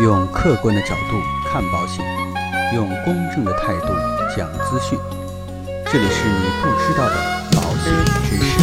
用客观的角度看保险，用公正的态度讲资讯。这里是你不知道的保险知识。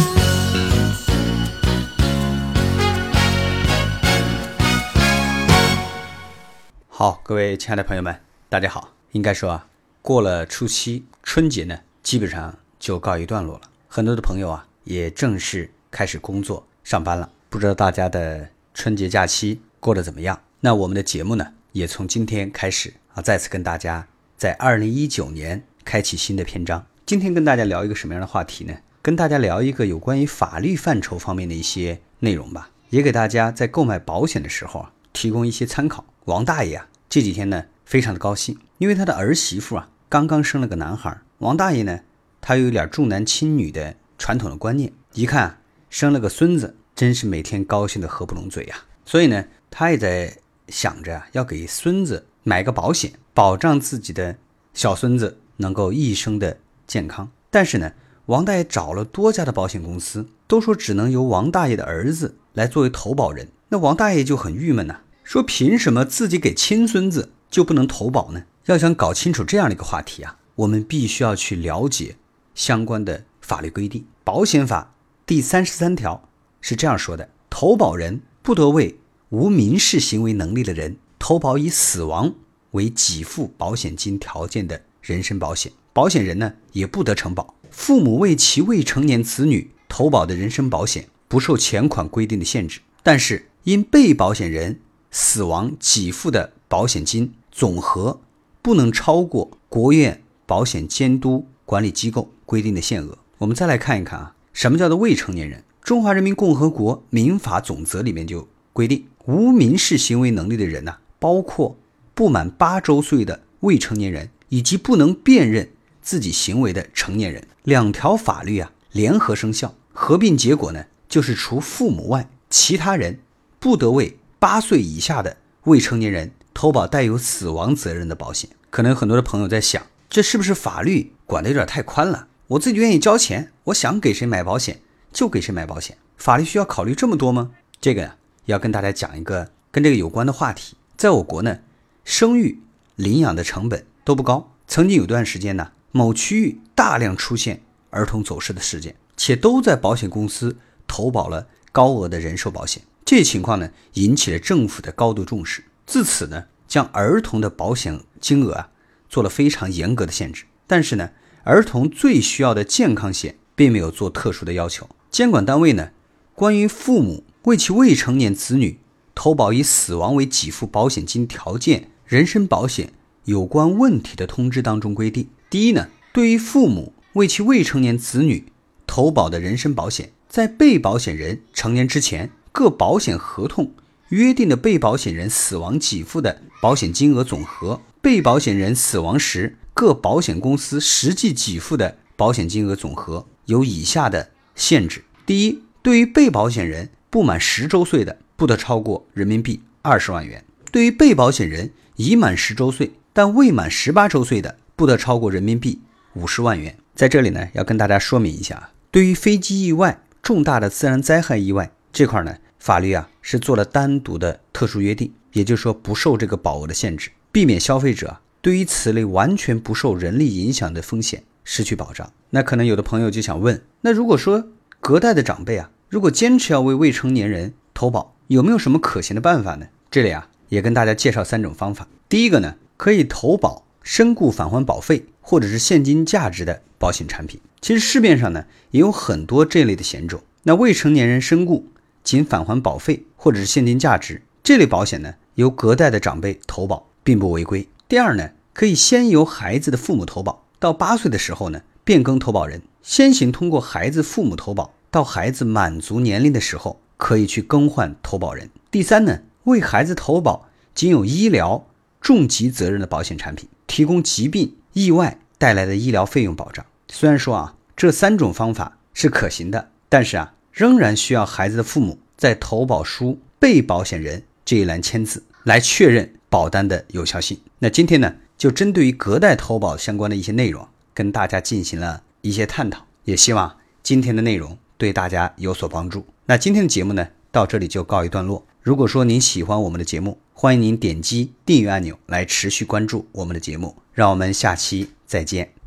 好，各位亲爱的朋友们，大家好。应该说啊，过了初七，春节呢，基本上就告一段落了。很多的朋友啊，也正式开始工作上班了。不知道大家的春节假期过得怎么样？那我们的节目呢，也从今天开始啊，再次跟大家在二零一九年开启新的篇章。今天跟大家聊一个什么样的话题呢？跟大家聊一个有关于法律范畴方面的一些内容吧，也给大家在购买保险的时候啊，提供一些参考。王大爷啊，这几天呢，非常的高兴，因为他的儿媳妇啊，刚刚生了个男孩。王大爷呢，他有点重男轻女的传统的观念，一看生了个孙子，真是每天高兴的合不拢嘴呀。所以呢，他也在想着要给孙子买个保险，保障自己的小孙子能够一生的健康。但是呢，王大爷找了多家的保险公司，都说只能由王大爷的儿子来作为投保人。那王大爷就很郁闷呐。说凭什么自己给亲孙子就不能投保呢？要想搞清楚这样的一个话题啊，我们必须要去了解相关的法律规定。保险法第三十三条是这样说的：投保人不得为无民事行为能力的人投保以死亡为给付保险金条件的人身保险。保险人呢也不得承保。父母为其未成年子女投保的人身保险不受前款规定的限制，但是因被保险人死亡给付的保险金总和不能超过国务院保险监督管理机构规定的限额。我们再来看一看啊，什么叫做未成年人？中华人民共和国民法总则里面就规定，无民事行为能力的人呐，包括不满八周岁的未成年人，以及不能辨认自己行为的成年人。两条法律啊联合生效，合并结果呢，就是除父母外，其他人不得为。八岁以下的未成年人投保带有死亡责任的保险，可能很多的朋友在想，这是不是法律管的有点太宽了？我自己愿意交钱，我想给谁买保险就给谁买保险，法律需要考虑这么多吗？这个呀，要跟大家讲一个跟这个有关的话题。在我国呢，生育、领养的成本都不高，曾经有段时间呢，某区域大量出现儿童走失的事件，且都在保险公司投保了高额的人寿保险。这情况呢，引起了政府的高度重视。自此呢，将儿童的保险金额啊，做了非常严格的限制。但是呢，儿童最需要的健康险并没有做特殊的要求。监管单位呢，关于父母为其未成年子女投保以死亡为给付保险金条件人身保险有关问题的通知当中规定：第一呢，对于父母为其未成年子女投保的人身保险，在被保险人成年之前。各保险合同约定的被保险人死亡给付的保险金额总和，被保险人死亡时各保险公司实际给付的保险金额总和有以下的限制：第一，对于被保险人不满十周岁的，不得超过人民币二十万元；对于被保险人已满十周岁但未满十八周岁的，不得超过人民币五十万元。在这里呢，要跟大家说明一下，对于飞机意外、重大的自然灾害意外。这块呢，法律啊是做了单独的特殊约定，也就是说不受这个保额的限制，避免消费者对于此类完全不受人力影响的风险失去保障。那可能有的朋友就想问，那如果说隔代的长辈啊，如果坚持要为未成年人投保，有没有什么可行的办法呢？这里啊也跟大家介绍三种方法。第一个呢，可以投保身故返还保费或者是现金价值的保险产品。其实市面上呢也有很多这类的险种。那未成年人身故。仅返还保费或者是现金价值这类保险呢，由隔代的长辈投保并不违规。第二呢，可以先由孩子的父母投保，到八岁的时候呢，变更投保人，先行通过孩子父母投保，到孩子满足年龄的时候，可以去更换投保人。第三呢，为孩子投保仅有医疗重疾责任的保险产品，提供疾病意外带来的医疗费用保障。虽然说啊，这三种方法是可行的，但是啊。仍然需要孩子的父母在投保书被保险人这一栏签字，来确认保单的有效性。那今天呢，就针对于隔代投保相关的一些内容，跟大家进行了一些探讨，也希望今天的内容对大家有所帮助。那今天的节目呢，到这里就告一段落。如果说您喜欢我们的节目，欢迎您点击订阅按钮来持续关注我们的节目。让我们下期再见。